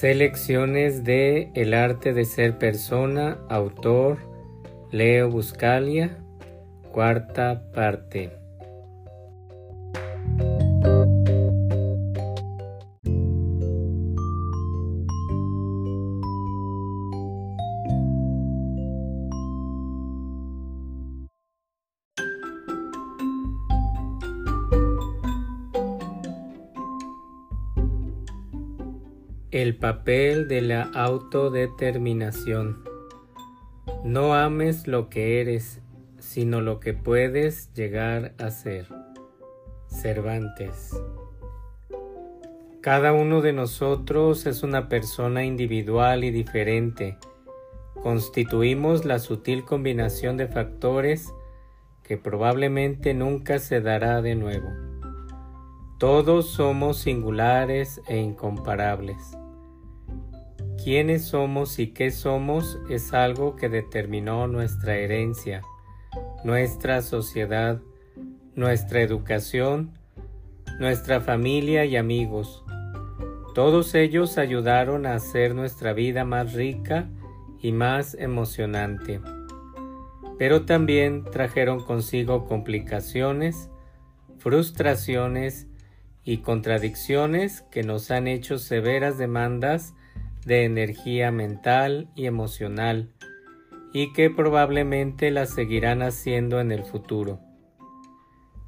Selecciones de El arte de ser persona, autor Leo Buscalia, cuarta parte. El papel de la autodeterminación. No ames lo que eres, sino lo que puedes llegar a ser. Cervantes. Cada uno de nosotros es una persona individual y diferente. Constituimos la sutil combinación de factores que probablemente nunca se dará de nuevo. Todos somos singulares e incomparables. Quiénes somos y qué somos es algo que determinó nuestra herencia, nuestra sociedad, nuestra educación, nuestra familia y amigos. Todos ellos ayudaron a hacer nuestra vida más rica y más emocionante. Pero también trajeron consigo complicaciones, frustraciones y contradicciones que nos han hecho severas demandas de energía mental y emocional y que probablemente la seguirán haciendo en el futuro.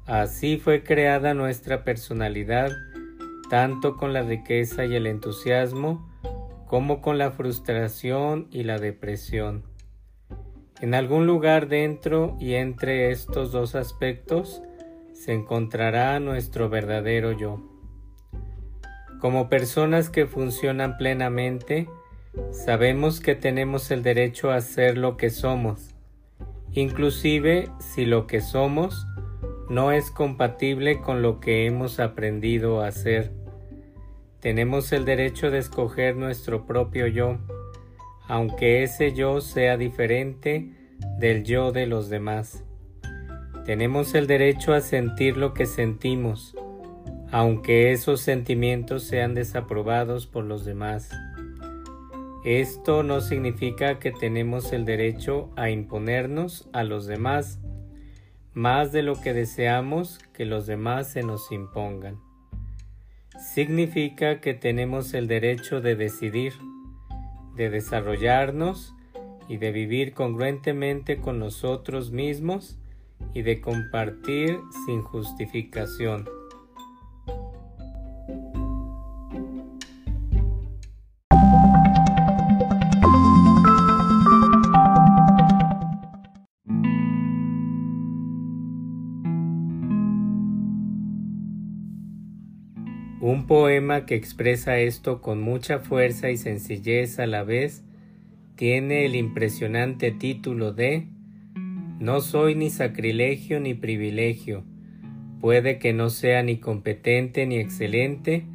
Así fue creada nuestra personalidad, tanto con la riqueza y el entusiasmo, como con la frustración y la depresión. En algún lugar dentro y entre estos dos aspectos se encontrará nuestro verdadero yo. Como personas que funcionan plenamente, sabemos que tenemos el derecho a ser lo que somos, inclusive si lo que somos no es compatible con lo que hemos aprendido a ser. Tenemos el derecho de escoger nuestro propio yo, aunque ese yo sea diferente del yo de los demás. Tenemos el derecho a sentir lo que sentimos, aunque esos sentimientos sean desaprobados por los demás. Esto no significa que tenemos el derecho a imponernos a los demás más de lo que deseamos que los demás se nos impongan. Significa que tenemos el derecho de decidir, de desarrollarnos y de vivir congruentemente con nosotros mismos y de compartir sin justificación. Poema que expresa esto con mucha fuerza y sencillez a la vez tiene el impresionante título de No soy ni sacrilegio ni privilegio, puede que no sea ni competente ni excelente,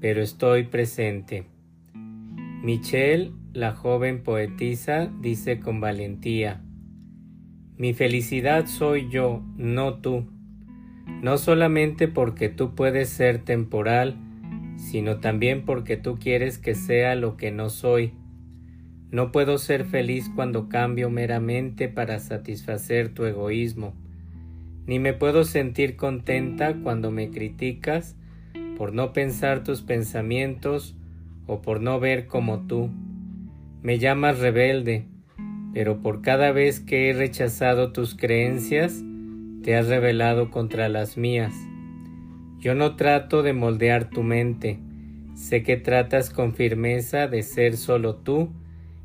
pero estoy presente. Michelle, la joven poetisa, dice con valentía, Mi felicidad soy yo, no tú no solamente porque tú puedes ser temporal, sino también porque tú quieres que sea lo que no soy. No puedo ser feliz cuando cambio meramente para satisfacer tu egoísmo, ni me puedo sentir contenta cuando me criticas por no pensar tus pensamientos o por no ver como tú. Me llamas rebelde, pero por cada vez que he rechazado tus creencias, te has rebelado contra las mías. Yo no trato de moldear tu mente, sé que tratas con firmeza de ser solo tú,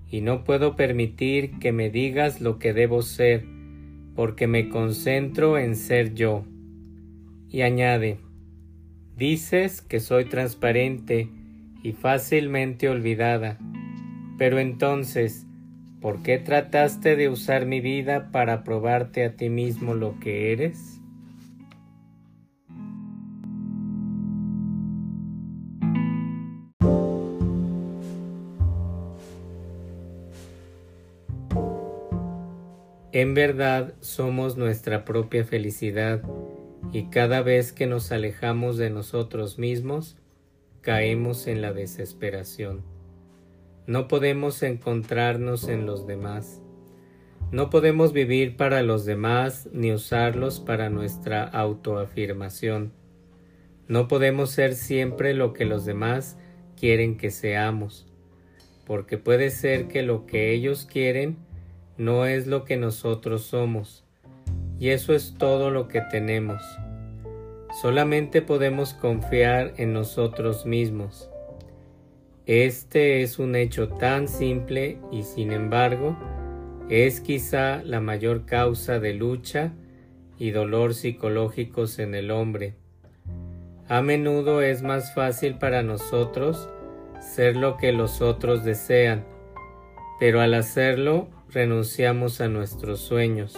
y no puedo permitir que me digas lo que debo ser, porque me concentro en ser yo. Y añade, dices que soy transparente y fácilmente olvidada, pero entonces, ¿Por qué trataste de usar mi vida para probarte a ti mismo lo que eres? En verdad somos nuestra propia felicidad y cada vez que nos alejamos de nosotros mismos, caemos en la desesperación. No podemos encontrarnos en los demás. No podemos vivir para los demás ni usarlos para nuestra autoafirmación. No podemos ser siempre lo que los demás quieren que seamos, porque puede ser que lo que ellos quieren no es lo que nosotros somos, y eso es todo lo que tenemos. Solamente podemos confiar en nosotros mismos. Este es un hecho tan simple y sin embargo es quizá la mayor causa de lucha y dolor psicológicos en el hombre. A menudo es más fácil para nosotros ser lo que los otros desean, pero al hacerlo renunciamos a nuestros sueños,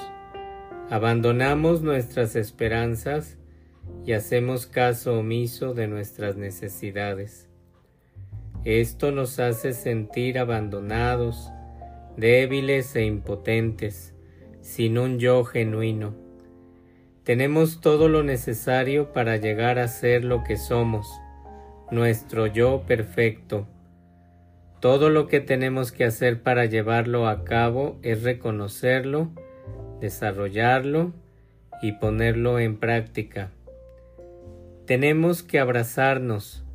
abandonamos nuestras esperanzas y hacemos caso omiso de nuestras necesidades. Esto nos hace sentir abandonados, débiles e impotentes, sin un yo genuino. Tenemos todo lo necesario para llegar a ser lo que somos, nuestro yo perfecto. Todo lo que tenemos que hacer para llevarlo a cabo es reconocerlo, desarrollarlo y ponerlo en práctica. Tenemos que abrazarnos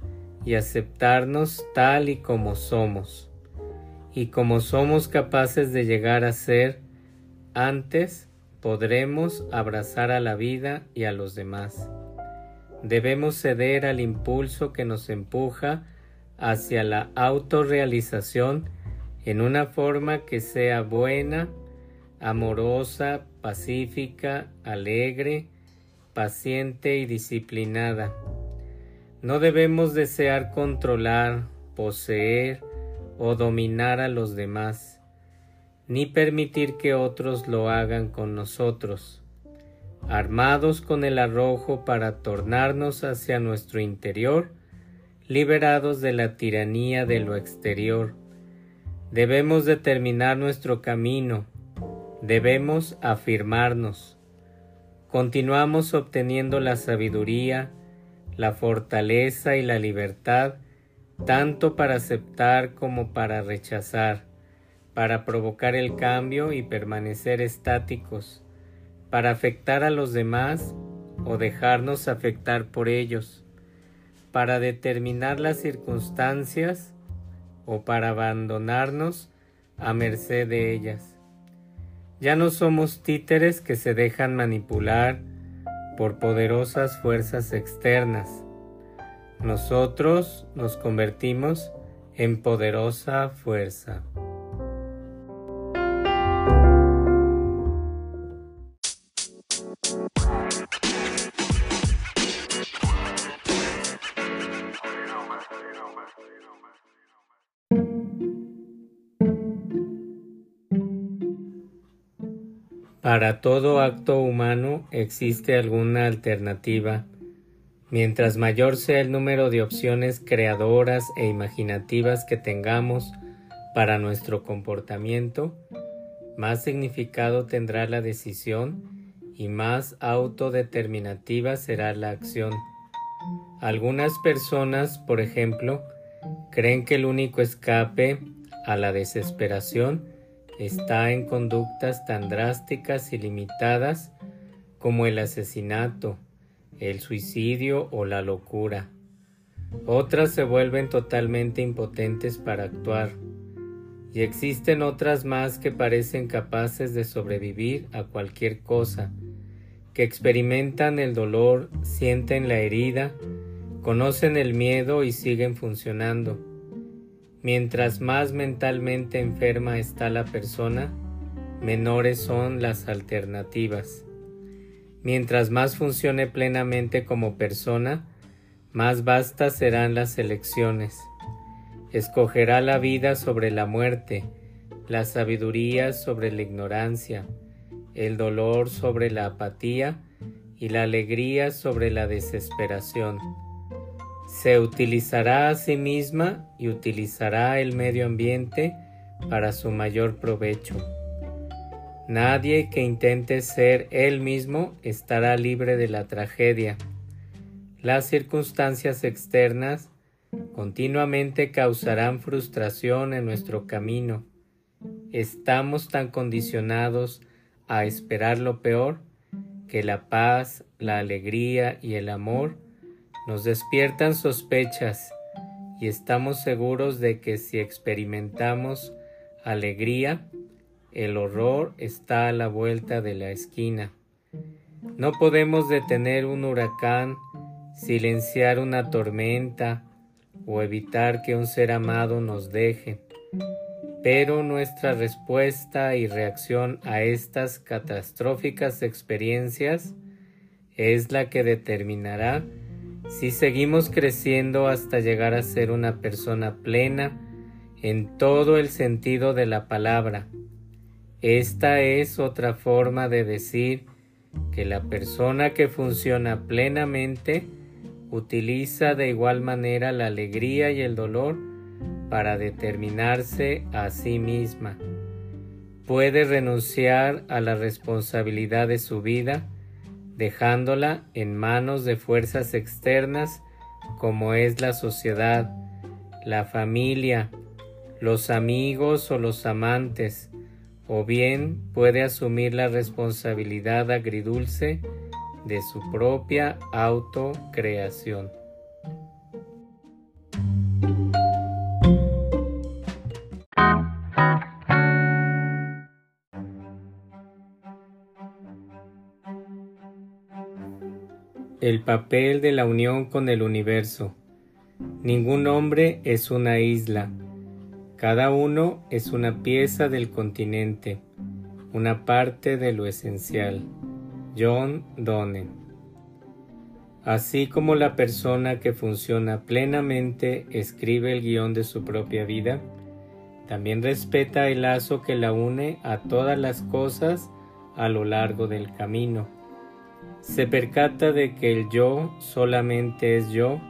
y aceptarnos tal y como somos, y como somos capaces de llegar a ser, antes podremos abrazar a la vida y a los demás. Debemos ceder al impulso que nos empuja hacia la autorrealización en una forma que sea buena, amorosa, pacífica, alegre, paciente y disciplinada. No debemos desear controlar, poseer o dominar a los demás, ni permitir que otros lo hagan con nosotros armados con el arrojo para tornarnos hacia nuestro interior, liberados de la tiranía de lo exterior. Debemos determinar nuestro camino, debemos afirmarnos. Continuamos obteniendo la sabiduría, la fortaleza y la libertad, tanto para aceptar como para rechazar, para provocar el cambio y permanecer estáticos para afectar a los demás o dejarnos afectar por ellos, para determinar las circunstancias o para abandonarnos a merced de ellas. Ya no somos títeres que se dejan manipular por poderosas fuerzas externas. Nosotros nos convertimos en poderosa fuerza. Para todo acto humano existe alguna alternativa. Mientras mayor sea el número de opciones creadoras e imaginativas que tengamos para nuestro comportamiento, más significado tendrá la decisión y más autodeterminativa será la acción. Algunas personas, por ejemplo, creen que el único escape a la desesperación está en conductas tan drásticas y limitadas como el asesinato, el suicidio o la locura. Otras se vuelven totalmente impotentes para actuar, y existen otras más que parecen capaces de sobrevivir a cualquier cosa, que experimentan el dolor, sienten la herida, conocen el miedo y siguen funcionando. Mientras más mentalmente enferma está la persona, menores son las alternativas. Mientras más funcione plenamente como persona, más vastas serán las elecciones. Escogerá la vida sobre la muerte, la sabiduría sobre la ignorancia, el dolor sobre la apatía y la alegría sobre la desesperación se utilizará a sí misma y utilizará el medio ambiente para su mayor provecho. Nadie que intente ser él mismo estará libre de la tragedia. Las circunstancias externas continuamente causarán frustración en nuestro camino. Estamos tan condicionados a esperar lo peor que la paz, la alegría y el amor nos despiertan sospechas y estamos seguros de que si experimentamos alegría, el horror está a la vuelta de la esquina. No podemos detener un huracán, silenciar una tormenta o evitar que un ser amado nos deje, pero nuestra respuesta y reacción a estas catastróficas experiencias es la que determinará si seguimos creciendo hasta llegar a ser una persona plena en todo el sentido de la palabra. Esta es otra forma de decir que la persona que funciona plenamente utiliza de igual manera la alegría y el dolor para determinarse a sí misma. Puede renunciar a la responsabilidad de su vida dejándola en manos de fuerzas externas como es la sociedad, la familia, los amigos o los amantes, o bien puede asumir la responsabilidad agridulce de su propia autocreación. El papel de la unión con el universo. Ningún hombre es una isla. Cada uno es una pieza del continente, una parte de lo esencial. John Donne. Así como la persona que funciona plenamente escribe el guion de su propia vida, también respeta el lazo que la une a todas las cosas a lo largo del camino se percata de que el yo solamente es yo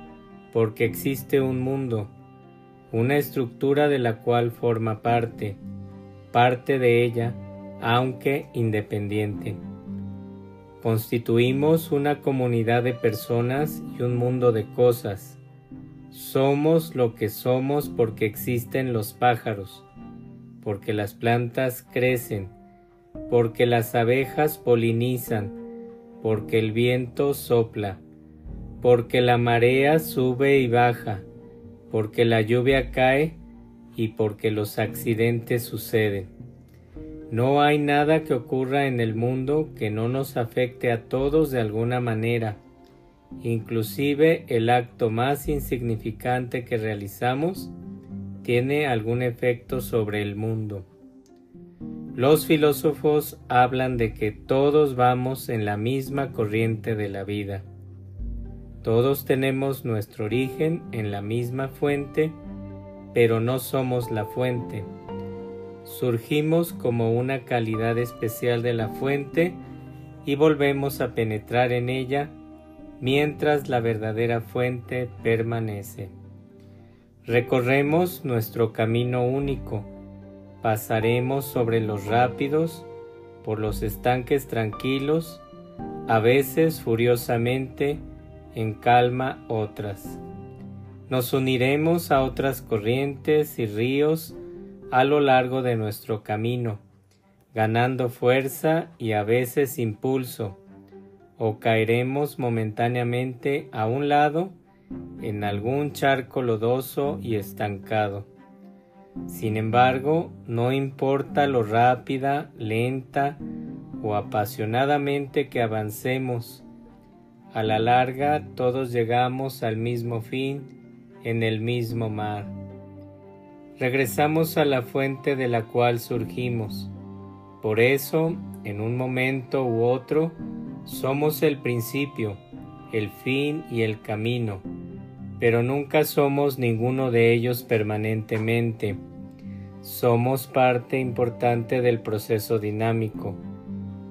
porque existe un mundo, una estructura de la cual forma parte, parte de ella, aunque independiente. Constituimos una comunidad de personas y un mundo de cosas. Somos lo que somos porque existen los pájaros, porque las plantas crecen, porque las abejas polinizan, porque el viento sopla, porque la marea sube y baja, porque la lluvia cae y porque los accidentes suceden. No hay nada que ocurra en el mundo que no nos afecte a todos de alguna manera, inclusive el acto más insignificante que realizamos tiene algún efecto sobre el mundo. Los filósofos hablan de que todos vamos en la misma corriente de la vida. Todos tenemos nuestro origen en la misma fuente, pero no somos la fuente. Surgimos como una calidad especial de la fuente y volvemos a penetrar en ella mientras la verdadera fuente permanece. Recorremos nuestro camino único Pasaremos sobre los rápidos, por los estanques tranquilos, a veces furiosamente, en calma otras. Nos uniremos a otras corrientes y ríos a lo largo de nuestro camino, ganando fuerza y a veces impulso, o caeremos momentáneamente a un lado en algún charco lodoso y estancado. Sin embargo, no importa lo rápida, lenta o apasionadamente que avancemos, a la larga todos llegamos al mismo fin en el mismo mar. Regresamos a la fuente de la cual surgimos. Por eso, en un momento u otro, somos el principio, el fin y el camino pero nunca somos ninguno de ellos permanentemente. Somos parte importante del proceso dinámico,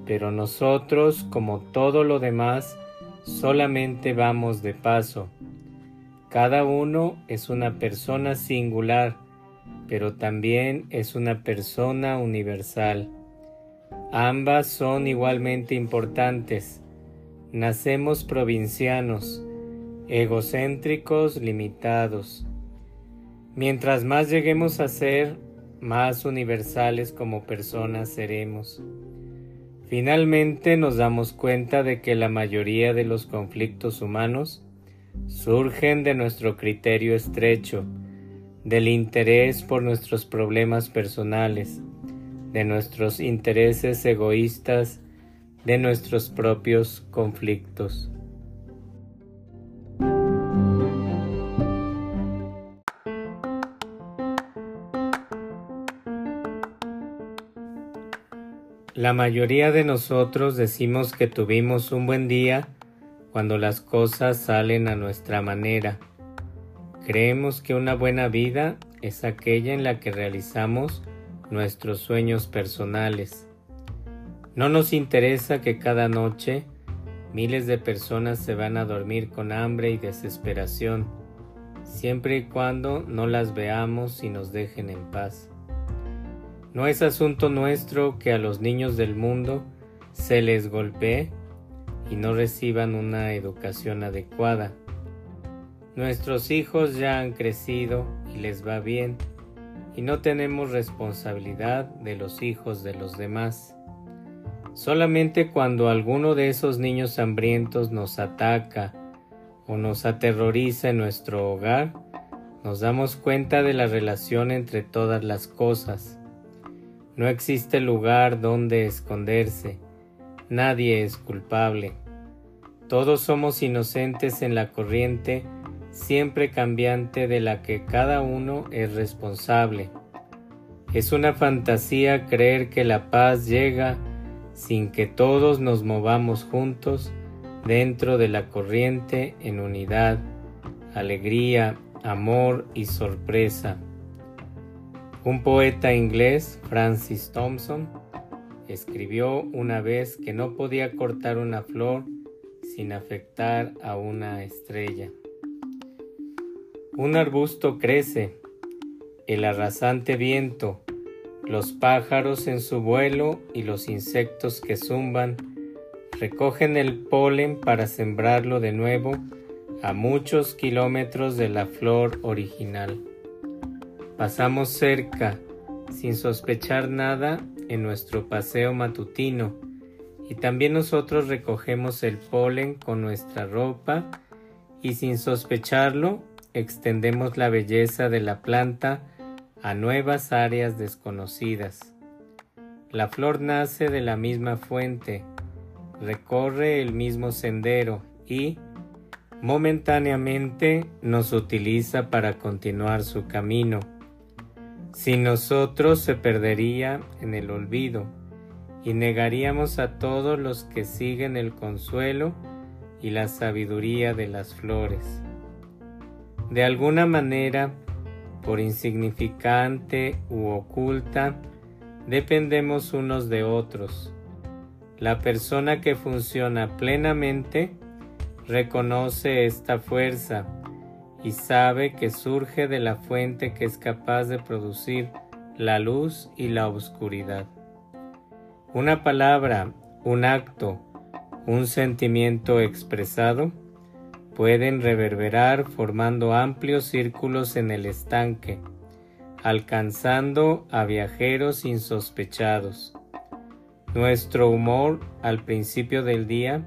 pero nosotros, como todo lo demás, solamente vamos de paso. Cada uno es una persona singular, pero también es una persona universal. Ambas son igualmente importantes. Nacemos provincianos, egocéntricos, limitados. Mientras más lleguemos a ser, más universales como personas seremos. Finalmente nos damos cuenta de que la mayoría de los conflictos humanos surgen de nuestro criterio estrecho, del interés por nuestros problemas personales, de nuestros intereses egoístas, de nuestros propios conflictos. La mayoría de nosotros decimos que tuvimos un buen día cuando las cosas salen a nuestra manera. Creemos que una buena vida es aquella en la que realizamos nuestros sueños personales. No nos interesa que cada noche miles de personas se van a dormir con hambre y desesperación, siempre y cuando no las veamos y nos dejen en paz. No es asunto nuestro que a los niños del mundo se les golpee y no reciban una educación adecuada. Nuestros hijos ya han crecido y les va bien y no tenemos responsabilidad de los hijos de los demás. Solamente cuando alguno de esos niños hambrientos nos ataca o nos aterroriza en nuestro hogar, nos damos cuenta de la relación entre todas las cosas no existe lugar donde esconderse. Nadie es culpable. Todos somos inocentes en la corriente siempre cambiante de la que cada uno es responsable. Es una fantasía creer que la paz llega sin que todos nos movamos juntos dentro de la corriente en unidad, alegría, amor y sorpresa. Un poeta inglés, Francis Thompson, escribió una vez que no podía cortar una flor sin afectar a una estrella. Un arbusto crece, el arrasante viento, los pájaros en su vuelo y los insectos que zumban recogen el polen para sembrarlo de nuevo a muchos kilómetros de la flor original. Pasamos cerca, sin sospechar nada, en nuestro paseo matutino, y también nosotros recogemos el polen con nuestra ropa y sin sospecharlo extendemos la belleza de la planta a nuevas áreas desconocidas. La flor nace de la misma fuente, recorre el mismo sendero y, momentáneamente, nos utiliza para continuar su camino sin nosotros se perdería en el olvido y negaríamos a todos los que siguen el consuelo y la sabiduría de las flores. De alguna manera, por insignificante u oculta, dependemos unos de otros. La persona que funciona plenamente reconoce esta fuerza y sabe que surge de la fuente que es capaz de producir la luz y la oscuridad. Una palabra, un acto, un sentimiento expresado pueden reverberar formando amplios círculos en el estanque, alcanzando a viajeros insospechados. Nuestro humor al principio del día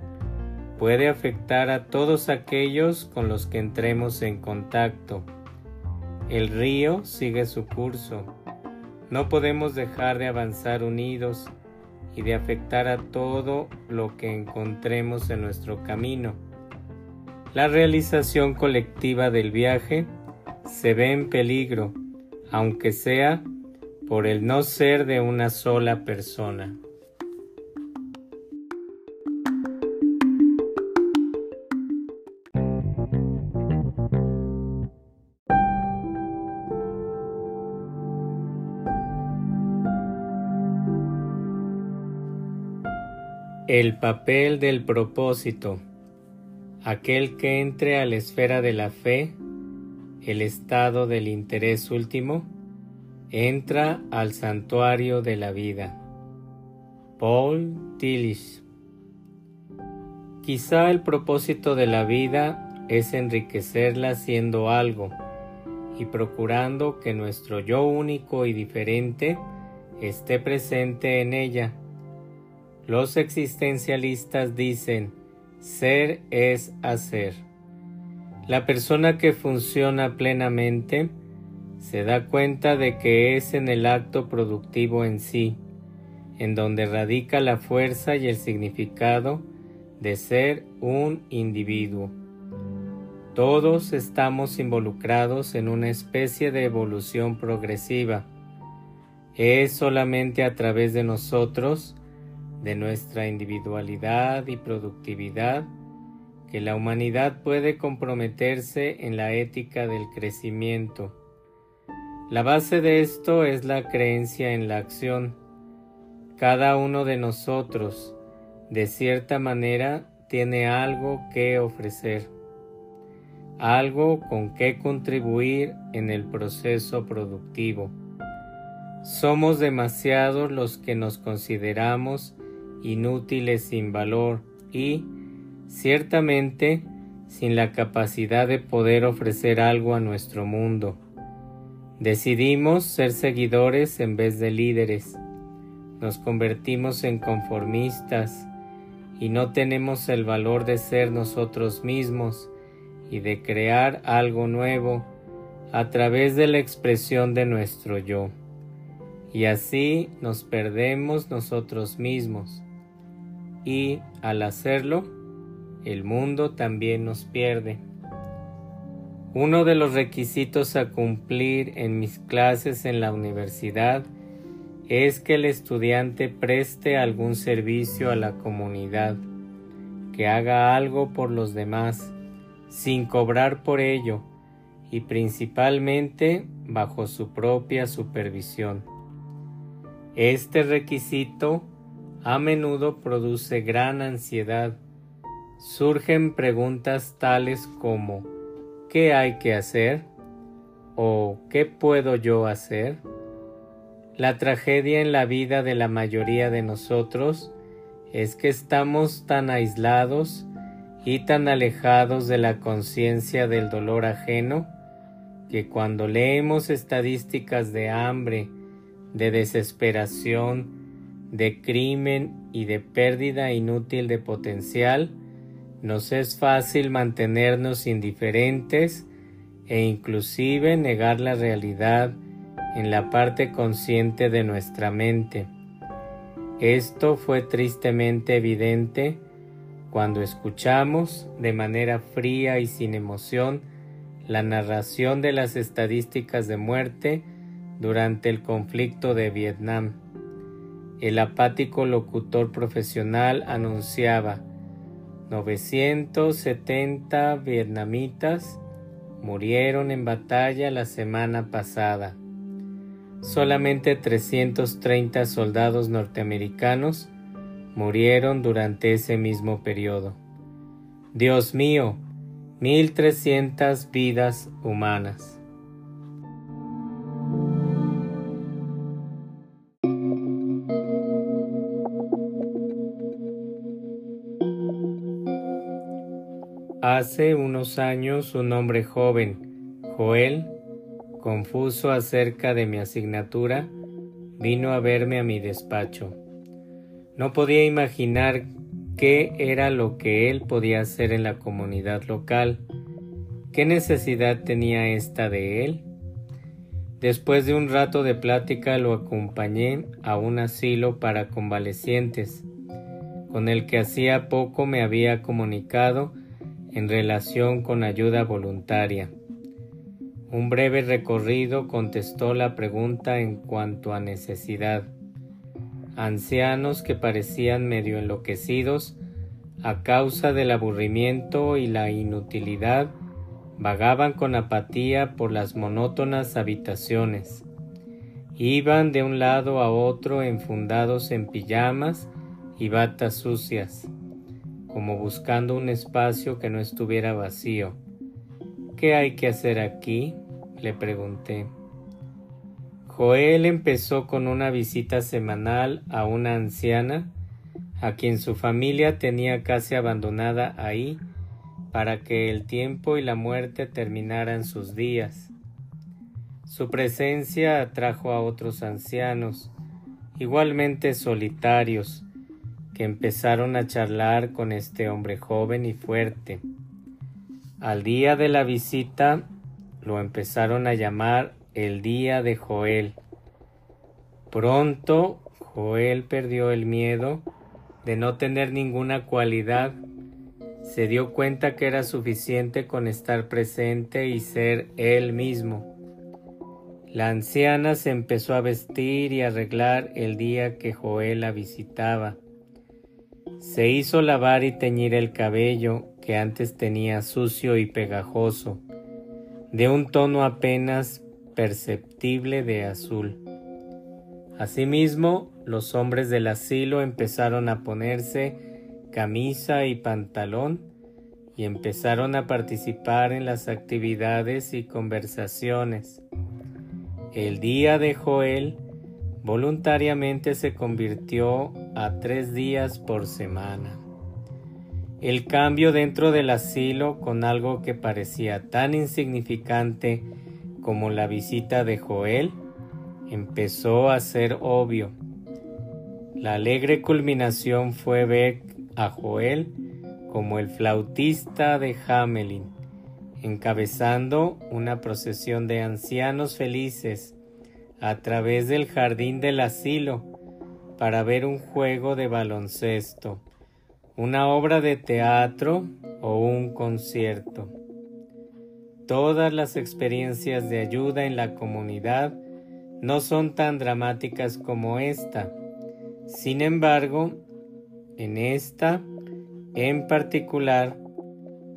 puede afectar a todos aquellos con los que entremos en contacto. El río sigue su curso. No podemos dejar de avanzar unidos y de afectar a todo lo que encontremos en nuestro camino. La realización colectiva del viaje se ve en peligro, aunque sea por el no ser de una sola persona. El papel del propósito. Aquel que entre a la esfera de la fe, el estado del interés último, entra al santuario de la vida. Paul Tillich. Quizá el propósito de la vida es enriquecerla siendo algo y procurando que nuestro yo único y diferente esté presente en ella. Los existencialistas dicen, ser es hacer. La persona que funciona plenamente se da cuenta de que es en el acto productivo en sí, en donde radica la fuerza y el significado de ser un individuo. Todos estamos involucrados en una especie de evolución progresiva. Es solamente a través de nosotros, de nuestra individualidad y productividad, que la humanidad puede comprometerse en la ética del crecimiento. La base de esto es la creencia en la acción. Cada uno de nosotros, de cierta manera, tiene algo que ofrecer algo con que contribuir en el proceso productivo. Somos demasiados los que nos consideramos inútiles sin valor y, ciertamente, sin la capacidad de poder ofrecer algo a nuestro mundo. Decidimos ser seguidores en vez de líderes. Nos convertimos en conformistas y no tenemos el valor de ser nosotros mismos y de crear algo nuevo a través de la expresión de nuestro yo. Y así nos perdemos nosotros mismos. Y al hacerlo, el mundo también nos pierde. Uno de los requisitos a cumplir en mis clases en la universidad es que el estudiante preste algún servicio a la comunidad, que haga algo por los demás, sin cobrar por ello y principalmente bajo su propia supervisión. Este requisito a menudo produce gran ansiedad. Surgen preguntas tales como ¿qué hay que hacer? o ¿qué puedo yo hacer? La tragedia en la vida de la mayoría de nosotros es que estamos tan aislados y tan alejados de la conciencia del dolor ajeno que cuando leemos estadísticas de hambre, de desesperación, de crimen y de pérdida inútil de potencial, nos es fácil mantenernos indiferentes e inclusive negar la realidad en la parte consciente de nuestra mente. Esto fue tristemente evidente cuando escuchamos de manera fría y sin emoción la narración de las estadísticas de muerte durante el conflicto de Vietnam. El apático locutor profesional anunciaba 970 vietnamitas murieron en batalla la semana pasada. Solamente 330 soldados norteamericanos murieron durante ese mismo periodo. Dios mío, 1300 vidas humanas. Hace unos años un hombre joven, Joel, confuso acerca de mi asignatura, vino a verme a mi despacho. No podía imaginar qué era lo que él podía hacer en la comunidad local. ¿Qué necesidad tenía esta de él? Después de un rato de plática lo acompañé a un asilo para convalecientes, con el que hacía poco me había comunicado en relación con ayuda voluntaria. Un breve recorrido contestó la pregunta en cuanto a necesidad ancianos que parecían medio enloquecidos a causa del aburrimiento y la inutilidad, vagaban con apatía por las monótonas habitaciones. Iban de un lado a otro enfundados en pijamas y batas sucias, como buscando un espacio que no estuviera vacío. ¿Qué hay que hacer aquí? le pregunté. Joel empezó con una visita semanal a una anciana a quien su familia tenía casi abandonada ahí para que el tiempo y la muerte terminaran sus días. Su presencia atrajo a otros ancianos, igualmente solitarios, empezaron a charlar con este hombre joven y fuerte. Al día de la visita lo empezaron a llamar el día de Joel. Pronto Joel perdió el miedo de no tener ninguna cualidad. Se dio cuenta que era suficiente con estar presente y ser él mismo. La anciana se empezó a vestir y arreglar el día que Joel la visitaba. Se hizo lavar y teñir el cabello que antes tenía sucio y pegajoso, de un tono apenas perceptible de azul. Asimismo, los hombres del asilo empezaron a ponerse camisa y pantalón y empezaron a participar en las actividades y conversaciones. El día de Joel voluntariamente se convirtió a tres días por semana. El cambio dentro del asilo con algo que parecía tan insignificante como la visita de Joel empezó a ser obvio. La alegre culminación fue ver a Joel como el flautista de Hamelin encabezando una procesión de ancianos felices a través del jardín del asilo para ver un juego de baloncesto, una obra de teatro o un concierto. Todas las experiencias de ayuda en la comunidad no son tan dramáticas como esta. Sin embargo, en esta en particular,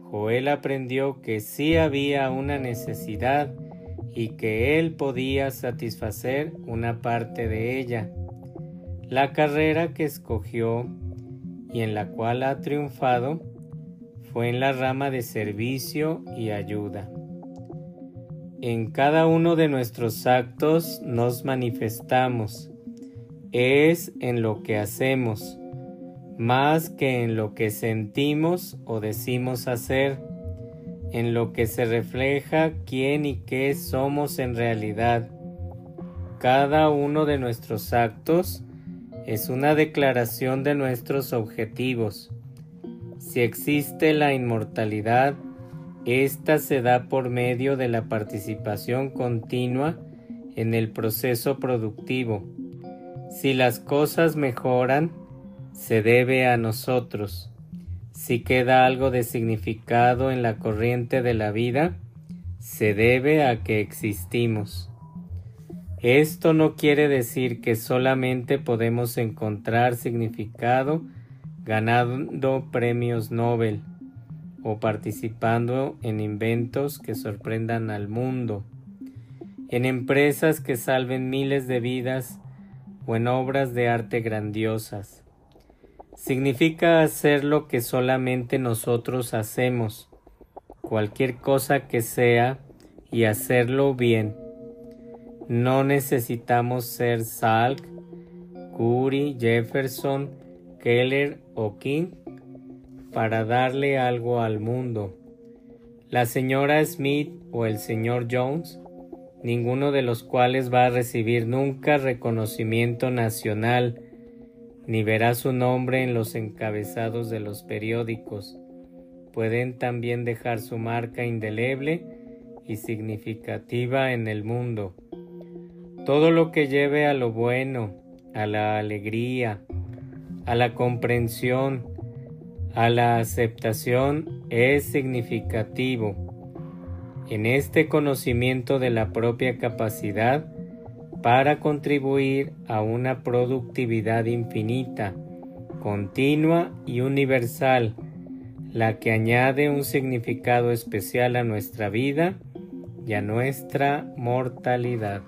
Joel aprendió que sí había una necesidad y que él podía satisfacer una parte de ella. La carrera que escogió y en la cual ha triunfado fue en la rama de servicio y ayuda. En cada uno de nuestros actos nos manifestamos. Es en lo que hacemos más que en lo que sentimos o decimos hacer, en lo que se refleja quién y qué somos en realidad. Cada uno de nuestros actos es una declaración de nuestros objetivos. Si existe la inmortalidad, esta se da por medio de la participación continua en el proceso productivo. Si las cosas mejoran, se debe a nosotros. Si queda algo de significado en la corriente de la vida, se debe a que existimos. Esto no quiere decir que solamente podemos encontrar significado ganando premios Nobel o participando en inventos que sorprendan al mundo, en empresas que salven miles de vidas o en obras de arte grandiosas significa hacer lo que solamente nosotros hacemos, cualquier cosa que sea, y hacerlo bien. No necesitamos ser Salk, Curry, Jefferson, Keller o King para darle algo al mundo. La señora Smith o el señor Jones, ninguno de los cuales va a recibir nunca reconocimiento nacional ni verá su nombre en los encabezados de los periódicos. Pueden también dejar su marca indeleble y significativa en el mundo. Todo lo que lleve a lo bueno, a la alegría, a la comprensión, a la aceptación es significativo. En este conocimiento de la propia capacidad, para contribuir a una productividad infinita, continua y universal, la que añade un significado especial a nuestra vida y a nuestra mortalidad.